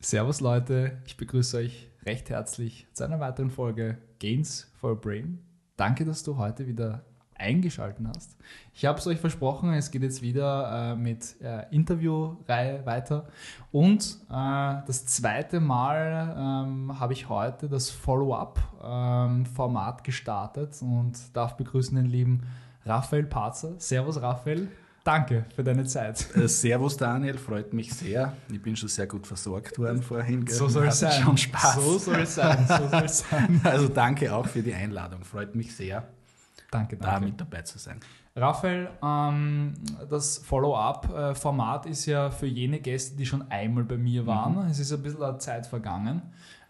Servus Leute, ich begrüße euch recht herzlich zu einer weiteren Folge Gains for Brain. Danke, dass du heute wieder eingeschaltet hast. Ich habe es euch versprochen, es geht jetzt wieder äh, mit äh, Interviewreihe weiter. Und äh, das zweite Mal ähm, habe ich heute das Follow-up-Format ähm, gestartet und darf begrüßen den lieben Raphael Parzer. Servus Raphael. Danke für deine Zeit. Äh, servus Daniel, freut mich sehr. Ich bin schon sehr gut versorgt worden vorhin. So soll es sein. Schon Spaß. So soll es sein. So soll es sein. Also danke auch für die Einladung. Freut mich sehr, Danke, da danke. mit dabei zu sein. Raphael, ähm, das Follow-up-Format ist ja für jene Gäste, die schon einmal bei mir waren. Es ist ein bisschen Zeit vergangen.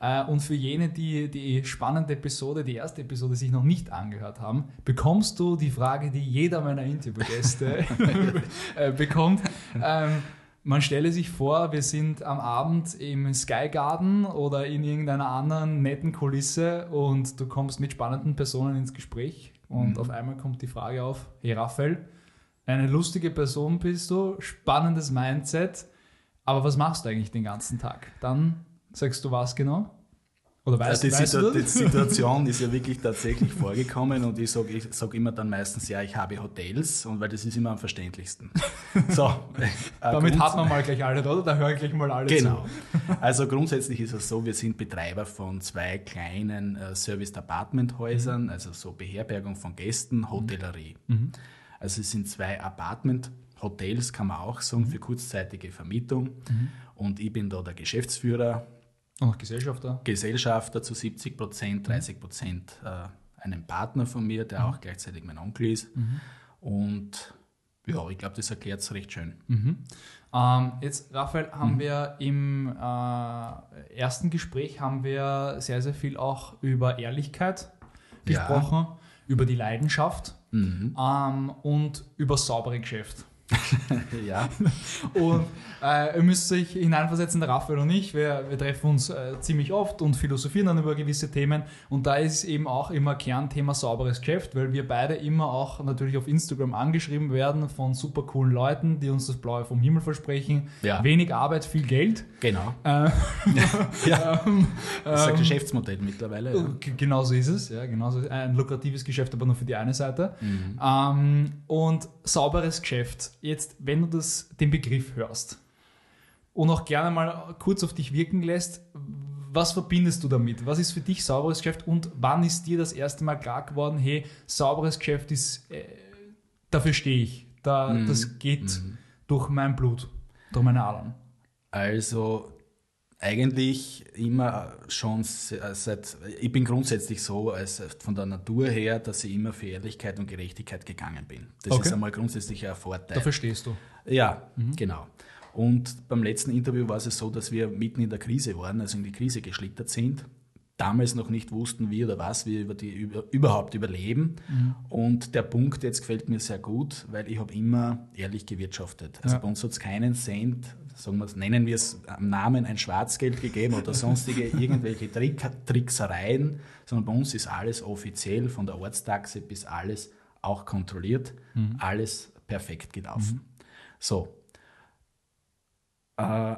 Äh, und für jene, die die spannende Episode, die erste Episode sich noch nicht angehört haben, bekommst du die Frage, die jeder meiner Interviewgäste äh, bekommt. Ähm, man stelle sich vor, wir sind am Abend im Sky Garden oder in irgendeiner anderen netten Kulisse und du kommst mit spannenden Personen ins Gespräch und auf einmal kommt die Frage auf, hey Raphael, eine lustige Person bist du, spannendes Mindset, aber was machst du eigentlich den ganzen Tag? Dann sagst du was genau? Oder weißt, Also die, weißt Situ du die? Situation ist ja wirklich tatsächlich vorgekommen und ich sage ich sag immer dann meistens, ja, ich habe Hotels und weil das ist immer am verständlichsten. So, äh, Damit hat man mal gleich alle, oder? Da hören gleich mal alle Genau. zu. Also grundsätzlich ist es so, wir sind Betreiber von zwei kleinen äh, Serviced Apartment Häusern, also so Beherbergung von Gästen, Hotellerie. Also es sind zwei Apartment Hotels, kann man auch sagen, für kurzzeitige Vermietung. Und ich bin da der Geschäftsführer, Und Gesellschafter. Gesellschafter zu 70 Prozent, 30 Prozent äh, einem Partner von mir, der auch gleichzeitig mein Onkel ist. Und ja, ich glaube, das erklärt es recht schön. Ähm, jetzt, Raphael, Mhm. haben wir im äh, ersten Gespräch haben wir sehr, sehr viel auch über Ehrlichkeit Ja. gesprochen, über die Leidenschaft Mhm. ähm, und über saubere Geschäft. Ja, Und äh, ihr müsst euch hineinversetzen, der Raphael und ich, wir, wir treffen uns äh, ziemlich oft und philosophieren dann über gewisse Themen. Und da ist eben auch immer Kernthema sauberes Geschäft, weil wir beide immer auch natürlich auf Instagram angeschrieben werden von super coolen Leuten, die uns das Blaue vom Himmel versprechen. Ja. Wenig Arbeit, viel Geld. genau. Äh, Ja. ähm, Das ist ein ähm, Geschäftsmodell mittlerweile. Ja. Genau so ist es, ja, genau so. Ein lukratives Geschäft, aber nur für die eine Seite. Mhm. Ähm, und sauberes Geschäft. Jetzt, wenn du das, den Begriff hörst und auch gerne mal kurz auf dich wirken lässt, was verbindest du damit? Was ist für dich sauberes Geschäft und wann ist dir das erste Mal klar geworden, hey, sauberes Geschäft ist, äh, dafür stehe ich. Da, Mhm. Das geht durch mein Blut, durch meine Adern. Also eigentlich immer schon se- seit, ich bin grundsätzlich so als von der Natur her, dass ich immer für Ehrlichkeit und Gerechtigkeit gegangen bin. Das Okay. ist einmal grundsätzlich ein Vorteil. Dafür stehst du. Ja, genau. Und beim letzten Interview war es so, dass wir mitten in der Krise waren, also in die Krise geschlittert sind. Damals noch nicht wussten, wie oder was wir über die über, überhaupt überleben. Und der Punkt jetzt gefällt mir sehr gut, weil ich habe immer ehrlich gewirtschaftet. Also Ja. bei uns hat es keinen Cent, sagen wir, nennen wir es am Namen ein Schwarzgeld gegeben oder sonstige irgendwelche Trick, Tricksereien, sondern bei uns ist alles offiziell von der Ortstaxe bis alles auch kontrolliert, alles perfekt gelaufen. So, äh,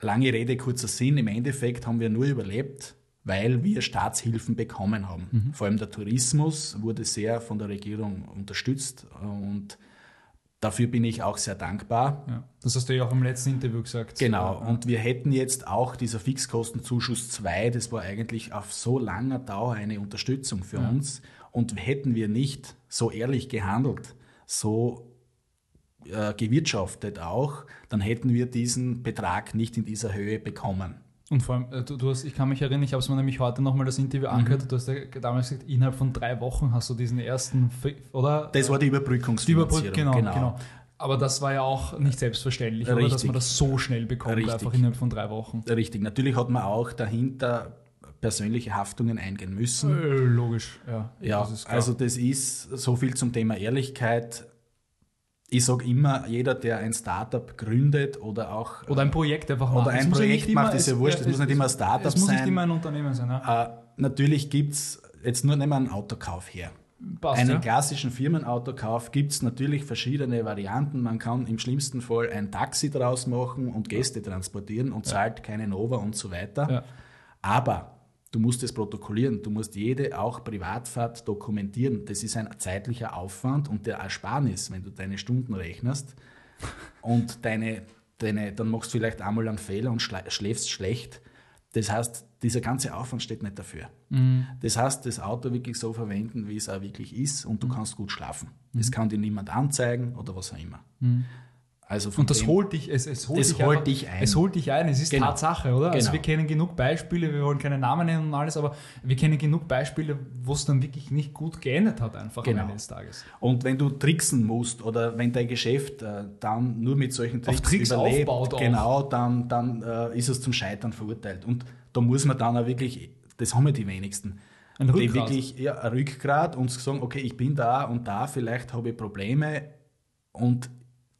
lange Rede, kurzer Sinn. Im Endeffekt haben wir nur überlebt, weil wir Staatshilfen bekommen haben. Vor allem der Tourismus wurde sehr von der Regierung unterstützt und dafür bin ich auch sehr dankbar. Ja. Das hast du ja auch im letzten Interview gesagt. Genau, Ja. und wir hätten jetzt auch dieser Fixkostenzuschuss 2, das war eigentlich auf so langer Dauer eine Unterstützung für uns. Und hätten wir nicht so ehrlich gehandelt, so äh, gewirtschaftet auch, dann hätten wir diesen Betrag nicht in dieser Höhe bekommen. Und vor allem, äh, du, du hast, ich kann mich erinnern, ich habe es mir nämlich heute nochmal das Interview Mhm. angehört, du hast ja damals gesagt, innerhalb von drei Wochen hast du diesen ersten, oder? Das war die die Überbrückungsfinanzierung. Überbrückung, genau, genau, Aber das war ja auch nicht selbstverständlich, oder, dass man das so schnell bekommt, Richtig. einfach innerhalb von drei Wochen. Richtig, natürlich hat man auch dahinter persönliche Haftungen eingehen müssen. Äh, logisch, ja. Ja, das also das ist so viel zum Thema Ehrlichkeit. Ich sage immer, jeder, der ein Startup gründet oder auch oder ein Projekt einfach oder machen. Es ein ja Projekt nicht macht, ist ja wurscht, es muss nicht immer ein Startup Es muss nicht sein. immer ein Unternehmen sein, ja. äh, natürlich gibt es, jetzt nur nehmen wir einen Autokauf her. Passt, einen ja. klassischen Firmenautokauf gibt es natürlich verschiedene Varianten. Man kann im schlimmsten Fall ein Taxi draus machen und Gäste transportieren und zahlt keine Nova und so weiter. Ja. Aber du musst es protokollieren. Du musst jede, auch Privatfahrt, dokumentieren. Das ist ein zeitlicher Aufwand und der Ersparnis, wenn du deine Stunden rechnest und deine, deine, dann machst du vielleicht einmal einen Fehler und schläfst schlecht. Das heißt, dieser ganze Aufwand steht nicht dafür. Das heißt, das Auto wirklich so verwenden, wie es auch wirklich ist und du kannst gut schlafen. Das kann dir niemand anzeigen oder was auch immer. Also von Und das dem- holt dich, es, es holt, dich, holt einfach- dich ein. Es holt dich ein, es ist Genau. Tatsache, oder? Also Genau. wir kennen genug Beispiele, wir wollen keine Namen nennen und alles, aber wir kennen genug Beispiele, wo es dann wirklich nicht gut geendet hat, einfach Genau. am Ende des Tages. Und wenn du tricksen musst oder wenn dein Geschäft äh, dann nur mit solchen Tricks, Tricks überlebt, aufbaut genau, dann, dann äh, ist es zum Scheitern verurteilt. Und da muss man dann auch wirklich, das haben ja die wenigsten, Ein die Rückgrat. wirklich ja, ein Rückgrat und sagen, okay, ich bin da und da, vielleicht habe ich Probleme und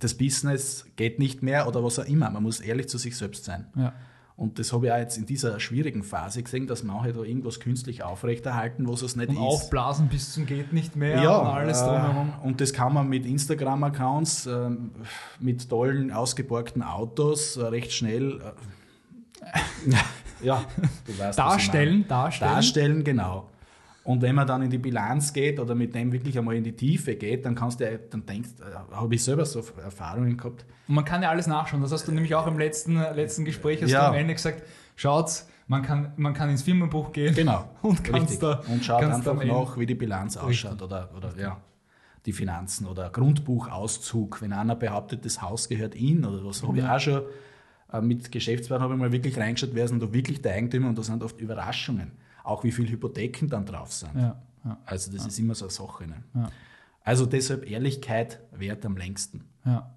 das Business geht nicht mehr oder was auch immer. Man muss ehrlich zu sich selbst sein. Ja. Und das habe ich auch jetzt in dieser schwierigen Phase gesehen, dass manche da irgendwas künstlich aufrechterhalten, was es nicht Und ist. aufblasen bis zum geht nicht mehr Ja, und alles drumherum. äh, und das kann man mit Instagram-Accounts, ähm, mit tollen, ausgeborgten Autos äh, recht schnell äh, ja, du weißt, Darstellen, darstellen. Darstellen, genau. Und wenn man dann in die Bilanz geht oder mit dem wirklich einmal in die Tiefe geht, dann kannst du, dann denkst, äh, habe ich selber so Erfahrungen gehabt. Und man kann ja alles nachschauen. Das hast du nämlich auch im letzten, letzten Gespräch hast Ja. du am Ende gesagt, schaut, man kann, man kann ins Firmenbuch gehen Genau. und kannst Richtig. da und schaut einfach nach, wie die Bilanz ausschaut oder, oder ja, die Finanzen oder Grundbuchauszug. Wenn einer behauptet, das Haus gehört ihm oder was, habe ich auch schon äh, mit Geschäftspartnern habe ich mal wirklich reingeschaut, wer denn da wirklich der Eigentümer und da sind oft Überraschungen. Auch wie viele Hypotheken dann drauf sind. Ja, ja, Also das ist immer so eine Sache. Ne? Ja. Also deshalb Ehrlichkeit wert am längsten. ja.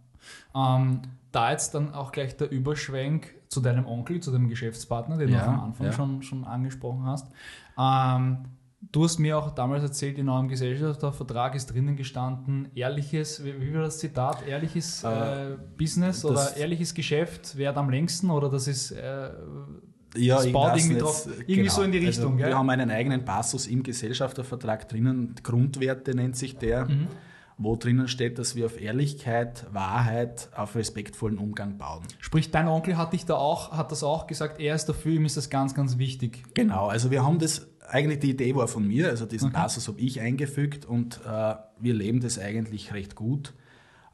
Ähm, da jetzt dann auch gleich der Überschwenk zu deinem Onkel, zu deinem Geschäftspartner, den du Ja, am Anfang ja. schon, schon angesprochen hast. Ähm, du hast mir auch damals erzählt, in eurem Gesellschaftsvertrag ist drinnen gestanden, ehrliches, wie, war das Zitat, ehrliches äh, Business oder ehrliches Geschäft währt am längsten oder das ist äh, Ja, baut irgendwie drauf- irgendwie so in die Richtung, Also, gell? wir haben einen eigenen Passus im Gesellschaftervertrag drinnen, Grundwerte nennt sich der, Mhm. wo drinnen steht, dass wir auf Ehrlichkeit, Wahrheit, auf respektvollen Umgang bauen. Sprich, dein Onkel hat dich da auch, hat das auch gesagt, er ist dafür, ihm ist das ganz, ganz wichtig. Genau, also wir haben das, eigentlich die Idee war von mir, also diesen Okay. Passus habe ich eingefügt und äh, wir leben das eigentlich recht gut.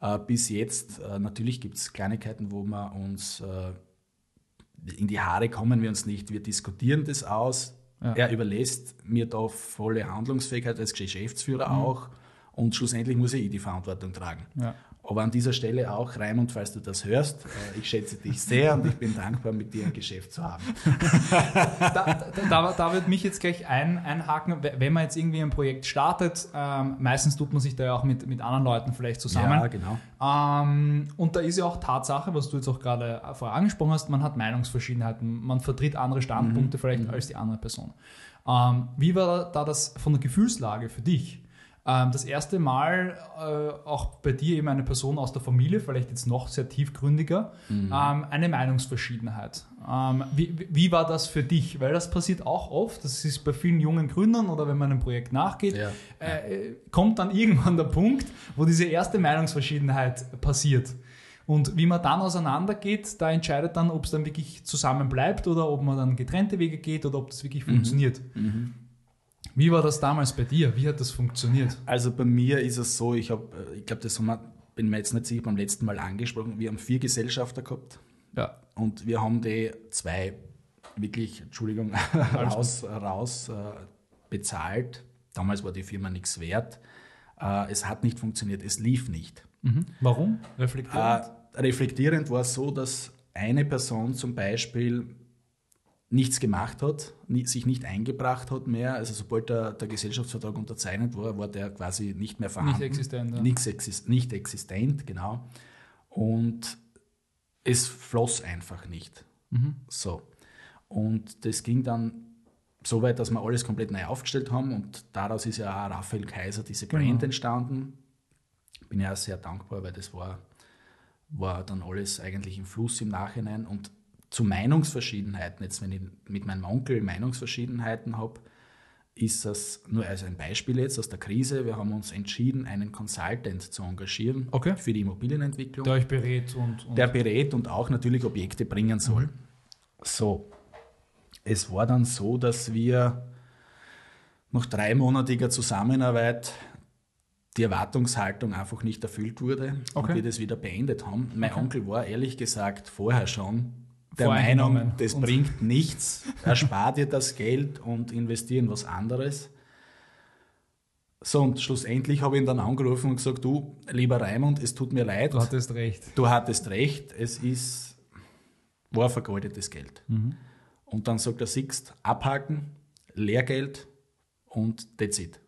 Äh, bis jetzt, äh, natürlich gibt es Kleinigkeiten, wo wir uns äh, in die Haare kommen wir uns nicht. Wir diskutieren das aus. Ja. Er überlässt mir da volle Handlungsfähigkeit als Geschäftsführer Mhm. auch und schlussendlich muss ich die Verantwortung tragen. Ja. Aber an dieser Stelle auch, Raimund, falls du das hörst, äh, ich schätze dich sehr und ich bin dankbar, mit dir ein Geschäft zu haben. Da, da, da, wird mich jetzt gleich ein, einhaken, wenn man jetzt irgendwie ein Projekt startet, ähm, meistens tut man sich da ja auch mit, mit anderen Leuten vielleicht zusammen. Ja, genau. Ähm, und da ist ja auch Tatsache, was du jetzt auch gerade vorher angesprochen hast, man hat Meinungsverschiedenheiten, man vertritt andere Standpunkte Mhm. vielleicht als die andere Person. Ähm, wie war da das von der Gefühlslage für dich? Ähm, das erste Mal äh, auch bei dir eben eine Person aus der Familie, vielleicht jetzt noch sehr tiefgründiger, Mhm. ähm, eine Meinungsverschiedenheit. Ähm, wie, wie war das für dich? Weil das passiert auch oft, das ist bei vielen jungen Gründern oder wenn man einem Projekt nachgeht, Ja. äh, kommt dann irgendwann der Punkt, wo diese erste Meinungsverschiedenheit passiert. Und wie man dann auseinandergeht, da entscheidet dann, ob es dann wirklich zusammen bleibt oder ob man dann getrennte Wege geht oder ob das wirklich funktioniert. Wie war das damals bei dir? Wie hat das funktioniert? Also bei mir ist es so, ich habe, ich glaube, das haben wir, bin mir jetzt nicht sicher, beim letzten Mal angesprochen, wir haben vier Gesellschafter gehabt Ja. und wir haben die zwei wirklich, Entschuldigung, raus, raus äh, bezahlt. Damals war die Firma nichts wert. Äh, es hat nicht funktioniert, es lief nicht. Mhm. Warum? Reflektierend? Äh, reflektierend war es so, dass eine Person zum Beispiel nichts gemacht hat, sich nicht eingebracht hat mehr. Also sobald der, der Gesellschaftsvertrag unterzeichnet war, war der quasi nicht mehr vorhanden. Nicht existent, ja. Nichts exis nicht existent, genau. Und es floss einfach nicht. Mhm. So. Und das ging dann so weit, dass wir alles komplett neu aufgestellt haben und daraus ist ja auch Raphael Kaiser, diese Brand Genau. entstanden. Bin ja sehr dankbar, weil das war, war dann alles eigentlich im Fluss im Nachhinein und zu Meinungsverschiedenheiten, jetzt wenn ich mit meinem Onkel Meinungsverschiedenheiten habe, ist es nur als ein Beispiel jetzt aus der Krise. Wir haben uns entschieden, einen Consultant zu engagieren Okay. für die Immobilienentwicklung Der euch berät und, und der berät und auch natürlich Objekte bringen soll. So, es war dann so, dass wir nach dreimonatiger Zusammenarbeit die Erwartungshaltung einfach nicht erfüllt wurde Okay. und wir das wieder beendet haben. Mein Onkel war ehrlich gesagt vorher schon der. Meinung, das Und- bringt nichts, erspart dir das Geld und investieren was anderes. So, und schlussendlich habe ich ihn dann angerufen und gesagt, du, lieber Raimund, es tut mir leid, du hattest recht. du hattest recht, es ist, war vergeudetes Geld. Und dann sagt er, siehst, abhaken, Lehrgeld und that's it.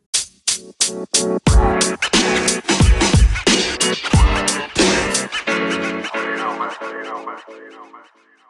Man. You